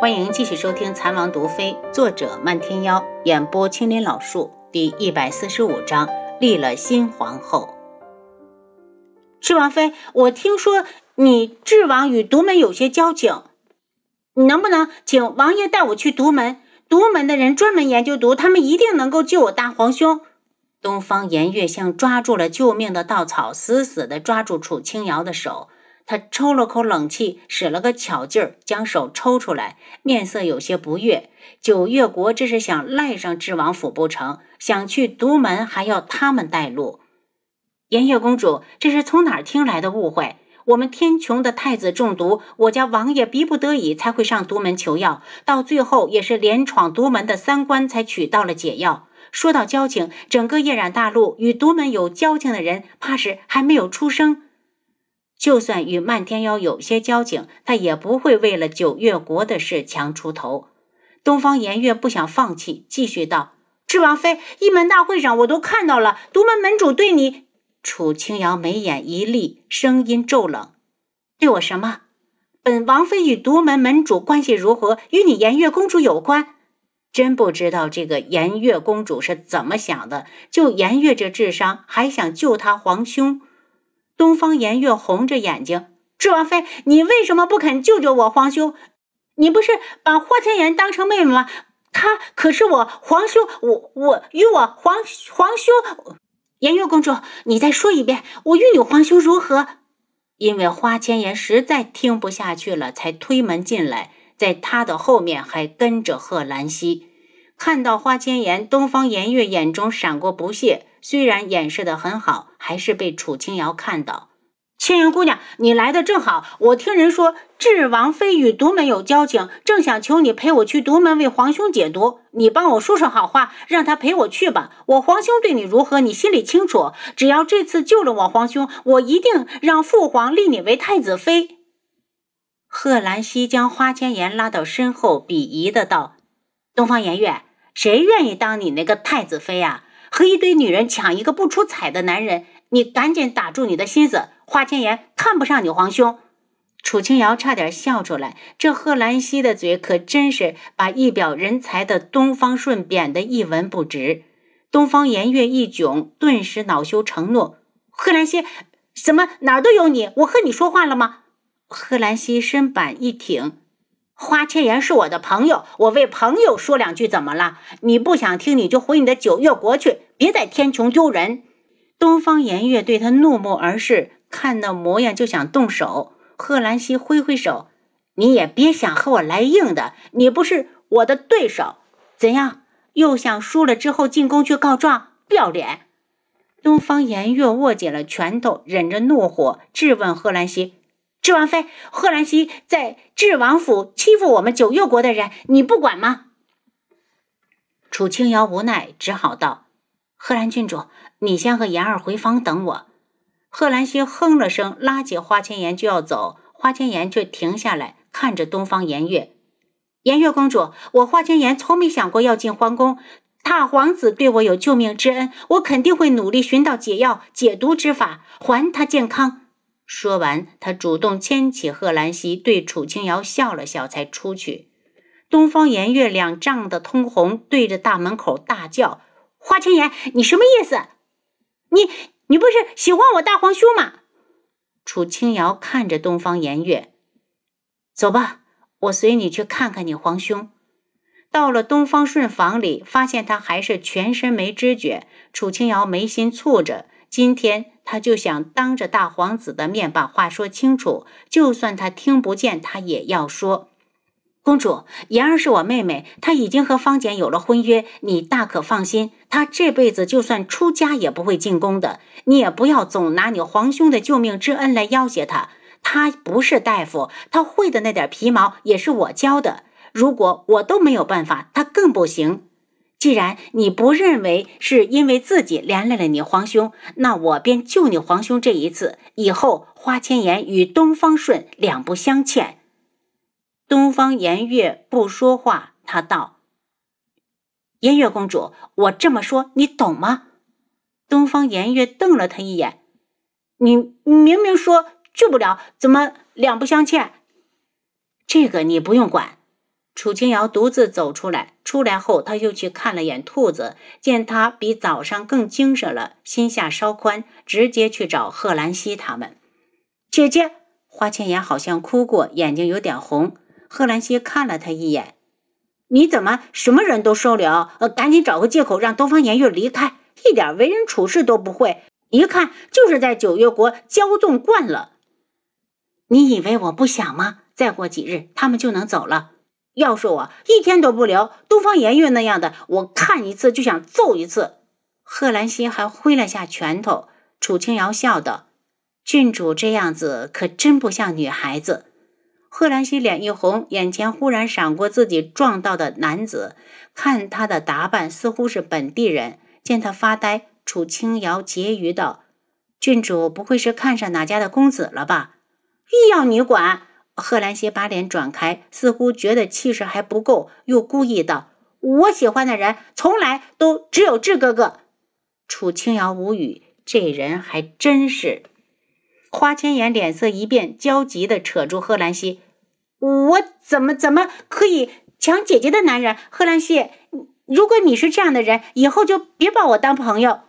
欢迎继续收听《残王毒妃》，作者漫天妖，演播青林老树，第一百四十五章立了新皇后。智王妃，我听说你智王与独门有些交情，你能不能请王爷带我去独门？独门的人专门研究毒，他们一定能够救我大皇兄。东方颜月像抓住了救命的稻草，死死地抓住楚清瑶的手。他抽了口冷气，使了个巧劲儿，将手抽出来，面色有些不悦。九月国这是想赖上智王府不成？想去独门还要他们带路？颜月公主，这是从哪儿听来的误会？我们天穹的太子中毒，我家王爷逼不得已才会上独门求药，到最后也是连闯独门的三关才取到了解药。说到交情，整个夜染大陆与独门有交情的人，怕是还没有出生。就算与漫天妖有些交情，他也不会为了九月国的事强出头。东方颜月不想放弃，继续道：“智王妃，一门大会上我都看到了，独门门主对你……”楚清瑶眉眼一厉，声音骤冷：“对我什么？本王妃与独门门主关系如何，与你颜月公主有关？真不知道这个颜月公主是怎么想的？就颜月这智商，还想救她皇兄？”东方颜月红着眼睛：“智王妃，你为什么不肯救救我皇兄？你不是把花千颜当成妹妹吗？她可是我皇兄，我我与我皇皇兄……颜月公主，你再说一遍，我与你皇兄如何？”因为花千颜实在听不下去了，才推门进来，在她的后面还跟着贺兰溪。看到花千颜，东方颜月眼中闪过不屑。虽然掩饰的很好，还是被楚清瑶看到。千颜姑娘，你来的正好。我听人说，智王妃与独门有交情，正想求你陪我去独门为皇兄解毒。你帮我说说好话，让他陪我去吧。我皇兄对你如何，你心里清楚。只要这次救了我皇兄，我一定让父皇立你为太子妃。贺兰溪将花千颜拉到身后，鄙夷的道：“东方颜月，谁愿意当你那个太子妃啊？”和一堆女人抢一个不出彩的男人，你赶紧打住你的心思。花千颜看不上你皇兄。楚清瑶差点笑出来，这贺兰溪的嘴可真是把一表人才的东方顺贬得一文不值。东方颜月一窘，顿时恼羞成怒：“贺兰溪，怎么哪儿都有你？我和你说话了吗？”贺兰溪身板一挺。花千颜是我的朋友，我为朋友说两句怎么了？你不想听，你就回你的九月国去，别在天穹丢人。东方颜月对他怒目而视，看那模样就想动手。贺兰溪挥挥手：“你也别想和我来硬的，你不是我的对手。怎样？又想输了之后进宫去告状？不要脸！”东方颜月握紧了拳头，忍着怒火质问贺兰溪。智王妃，贺兰溪在智王府欺负我们九月国的人，你不管吗？楚清瑶无奈，只好道：“贺兰郡主，你先和言儿回房等我。”贺兰溪哼了声，拉起花千颜就要走，花千颜却停下来，看着东方颜月：“颜月公主，我花千颜从没想过要进皇宫。大皇子对我有救命之恩，我肯定会努力寻到解药、解毒之法，还他健康。”说完，他主动牵起贺兰溪，对楚清瑶笑了笑，才出去。东方颜月两涨得通红，对着大门口大叫：“花千颜，你什么意思？你你不是喜欢我大皇兄吗？”楚清瑶看着东方颜月：“走吧，我随你去看看你皇兄。”到了东方顺房里，发现他还是全身没知觉。楚清瑶眉心蹙着，今天。他就想当着大皇子的面把话说清楚，就算他听不见，他也要说。公主，妍儿是我妹妹，她已经和方简有了婚约，你大可放心，她这辈子就算出家也不会进宫的。你也不要总拿你皇兄的救命之恩来要挟她，她不是大夫，他会的那点皮毛也是我教的。如果我都没有办法，他更不行。既然你不认为是因为自己连累了你皇兄，那我便救你皇兄这一次。以后花千颜与东方顺两不相欠。东方颜月不说话，他道：“颜月公主，我这么说你懂吗？”东方颜月瞪了他一眼：“你明明说救不了，怎么两不相欠？这个你不用管。”楚清瑶独自走出来，出来后他又去看了眼兔子，见他比早上更精神了，心下稍宽，直接去找贺兰溪他们。姐姐，花千颜好像哭过，眼睛有点红。贺兰溪看了他一眼：“你怎么什么人都收留？赶紧找个借口让东方颜月离开，一点为人处事都不会，一看就是在九月国骄纵惯了。你以为我不想吗？再过几日他们就能走了。”要是我一天都不留，东方颜月那样的，我看一次就想揍一次。贺兰溪还挥了下拳头。楚清瑶笑道：“郡主这样子可真不像女孩子。”贺兰溪脸一红，眼前忽然闪过自己撞到的男子，看他的打扮似乎是本地人。见他发呆，楚清瑶揶揄道：“郡主不会是看上哪家的公子了吧？”要你管！贺兰溪把脸转开，似乎觉得气势还不够，又故意道：“我喜欢的人从来都只有志哥哥。”楚清瑶无语，这人还真是。花千颜脸色一变，焦急地扯住贺兰溪：“我怎么怎么可以抢姐姐的男人？贺兰溪，如果你是这样的人，以后就别把我当朋友。”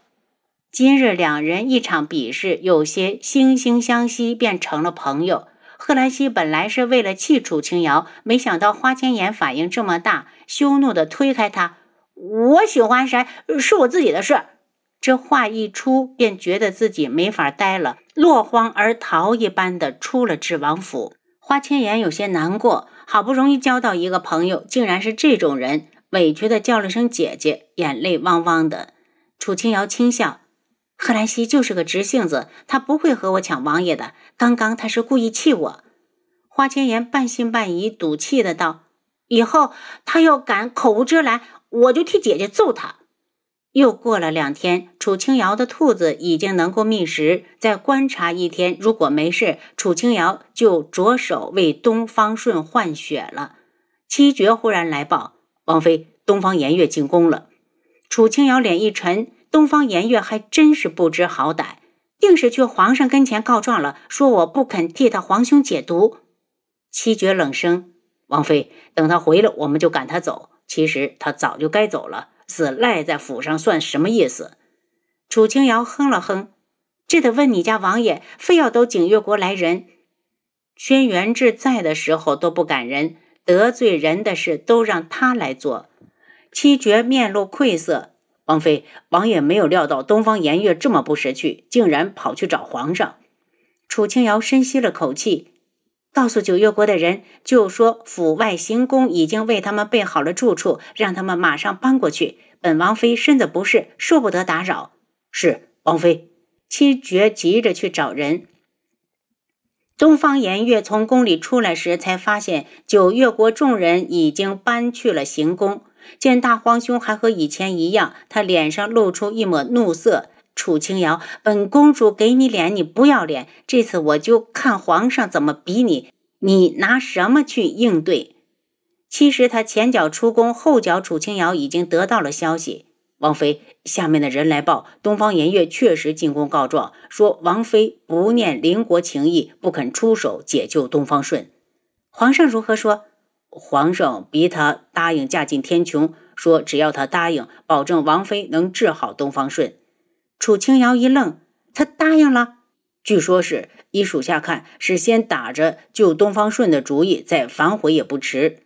今日两人一场比试，有些惺惺相惜，便成了朋友。贺兰溪本来是为了气楚清瑶，没想到花千颜反应这么大，羞怒地推开他：“我喜欢谁是我自己的事。”这话一出，便觉得自己没法待了，落荒而逃一般的出了智王府。花千颜有些难过，好不容易交到一个朋友，竟然是这种人，委屈的叫了声姐姐，眼泪汪汪的。楚清瑶轻笑。贺兰溪就是个直性子，他不会和我抢王爷的。刚刚他是故意气我。花千颜半信半疑，赌气的道：“以后他要敢口无遮拦，我就替姐姐揍他。”又过了两天，楚清瑶的兔子已经能够觅食。再观察一天，如果没事，楚清瑶就着手为东方顺换血了。七绝忽然来报：“王妃，东方颜月进宫了。”楚清瑶脸一沉。东方颜月还真是不知好歹，硬是去皇上跟前告状了，说我不肯替他皇兄解毒。七绝冷声：“王妃，等他回来，我们就赶他走。其实他早就该走了，死赖在府上算什么意思？”楚清瑶哼了哼：“这得问你家王爷，非要等景月国来人。轩辕志在的时候都不赶人，得罪人的事都让他来做。”七绝面露愧色。王妃，王爷没有料到东方颜月这么不识趣，竟然跑去找皇上。楚清瑶深吸了口气，告诉九月国的人，就说府外行宫已经为他们备好了住处，让他们马上搬过去。本王妃身子不适，受不得打扰。是王妃。七绝急着去找人。东方颜月从宫里出来时，才发现九月国众人已经搬去了行宫。见大皇兄还和以前一样，他脸上露出一抹怒色。楚清瑶，本公主给你脸，你不要脸。这次我就看皇上怎么比你，你拿什么去应对？其实他前脚出宫，后脚楚清瑶已经得到了消息。王妃，下面的人来报，东方颜月确实进宫告状，说王妃不念邻国情谊，不肯出手解救东方顺。皇上如何说？皇上逼他答应嫁进天穹，说只要他答应，保证王妃能治好东方顺。楚清瑶一愣，他答应了？据说是依属下看，是先打着救东方顺的主意，再反悔也不迟。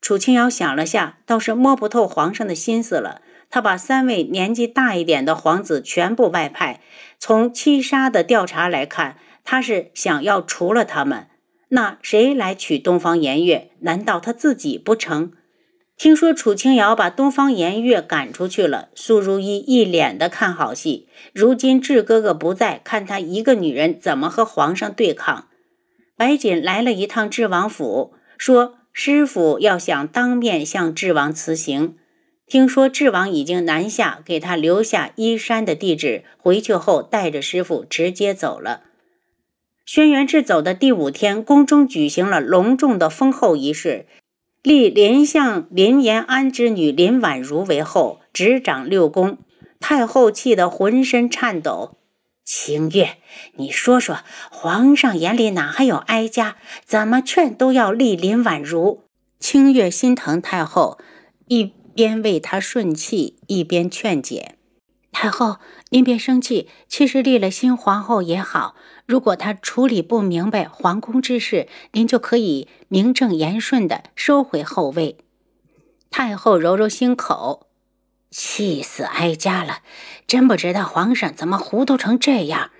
楚清瑶想了下，倒是摸不透皇上的心思了。他把三位年纪大一点的皇子全部外派，从七杀的调查来看，他是想要除了他们。那谁来娶东方颜月？难道他自己不成？听说楚清瑶把东方颜月赶出去了，苏如意一脸的看好戏。如今智哥哥不在，看他一个女人怎么和皇上对抗。白锦来了一趟智王府，说师傅要想当面向智王辞行。听说智王已经南下，给他留下依山的地址，回去后带着师傅直接走了。轩辕志走的第五天，宫中举行了隆重的封后仪式，立林相林延安之女林婉如为后，执掌六宫。太后气得浑身颤抖。清月，你说说，皇上眼里哪还有哀家？怎么劝都要立林婉如。清月心疼太后，一边为她顺气，一边劝解：“太后，您别生气。其实立了新皇后也好，如果她处理不明白皇宫之事，您就可以名正言顺的收回后位。”太后揉揉心口，气死哀家了！真不知道皇上怎么糊涂成这样，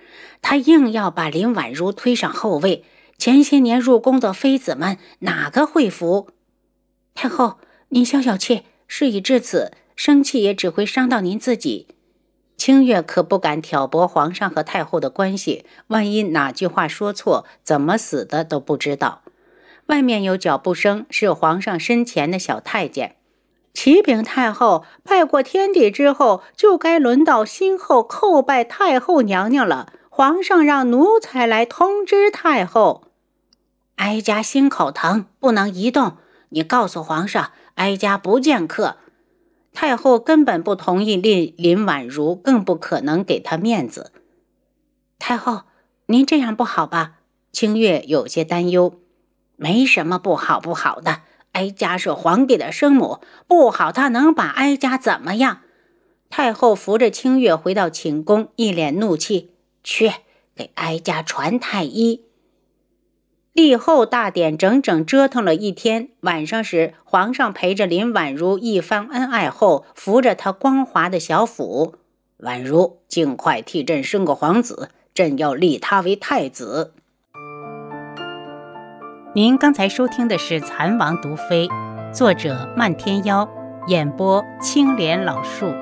他硬要把林婉如推上后位。前些年入宫的妃子们哪个会服？太后，您消消气。事已至此，生气也只会伤到您自己。清月可不敢挑拨皇上和太后的关系，万一哪句话说错，怎么死的都不知道。外面有脚步声，是皇上身前的小太监。启禀太后，拜过天地之后，就该轮到新后叩拜太后娘娘了。皇上让奴才来通知太后。哀家心口疼，不能移动。你告诉皇上，哀家不见客。太后根本不同意令林婉如，更不可能给她面子。太后，您这样不好吧？清月有些担忧。没什么不好不好的。哀家是皇帝的生母，不好，他能把哀家怎么样？太后扶着清月回到寝宫，一脸怒气：“去给哀家传太医。”立后大典整整折腾了一天，晚上时，皇上陪着林婉如一番恩爱后，扶着她光滑的小腹：“婉如，尽快替朕生个皇子，朕要立他为太子。”您刚才收听的是《蚕王毒妃》，作者漫天妖，演播青莲老树。